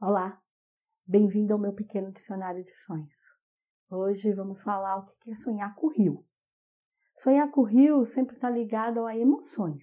Olá, bem-vindo ao meu pequeno dicionário de sonhos. Hoje vamos falar o que é sonhar com o rio. Sonhar com o rio sempre está ligado a emoções.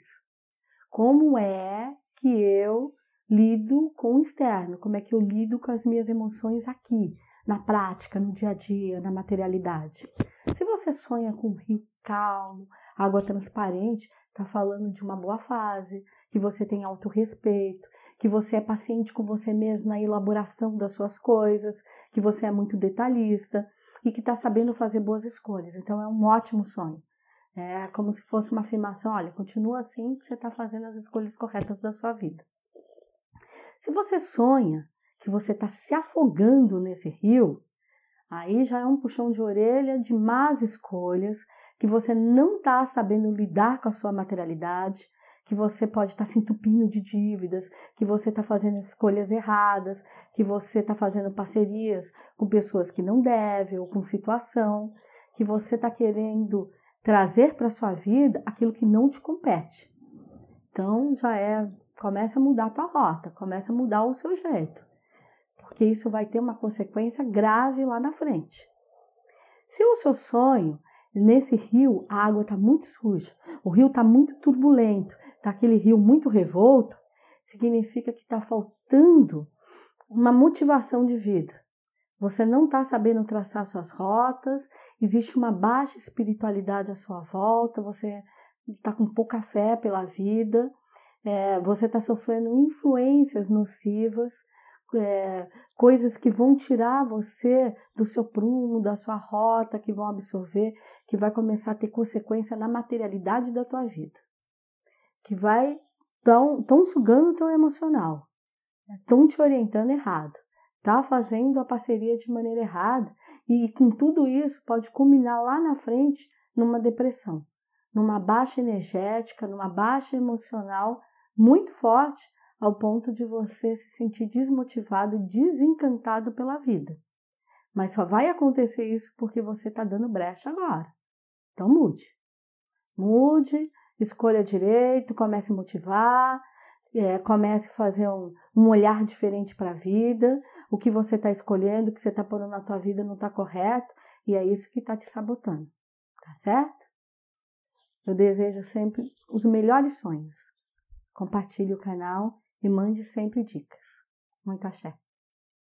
Como é que eu lido com o externo? Como é que eu lido com as minhas emoções aqui, na prática, no dia a dia, na materialidade? Se você sonha com um rio calmo, água transparente, está falando de uma boa fase, que você tem autorrespeito, que você é paciente com você mesmo na elaboração das suas coisas, que você é muito detalhista e que está sabendo fazer boas escolhas. Então é um ótimo sonho. É como se fosse uma afirmação: olha, continua assim que você está fazendo as escolhas corretas da sua vida. Se você sonha que você está se afogando nesse rio, aí já é um puxão de orelha de más escolhas, que você não está sabendo lidar com a sua materialidade, que você pode estar tá se entupindo de dívidas, que você está fazendo escolhas erradas, que você está fazendo parcerias com pessoas que não devem ou com situação, que você está querendo trazer para sua vida aquilo que não te compete. Então já é, começa a mudar a tua rota, começa a mudar o seu jeito, porque isso vai ter uma consequência grave lá na frente. Se o seu sonho nesse rio a água está muito suja, o rio está muito turbulento, está aquele rio muito revolto, significa que está faltando uma motivação de vida. Você não está sabendo traçar suas rotas, existe uma baixa espiritualidade à sua volta, você está com pouca fé pela vida, é, você está sofrendo influências nocivas, é, coisas que vão tirar você do seu prumo, da sua rota, que vão absorver, que vai começar a ter consequência na materialidade da tua vida, que vai tão, tão sugando o teu emocional, estão te orientando errado, tá fazendo a parceria de maneira errada e com tudo isso pode culminar lá na frente numa depressão, numa baixa energética, numa baixa emocional muito forte ao ponto de você se sentir desmotivado desencantado pela vida. Mas só vai acontecer isso porque você está dando brecha agora. Então mude. Mude, escolha direito, comece a motivar, é, comece a fazer um, um olhar diferente para a vida. O que você está escolhendo, o que você está pondo na tua vida não está correto e é isso que está te sabotando. Tá certo? Eu desejo sempre os melhores sonhos. Compartilhe o canal e mande sempre dicas. Muito axé.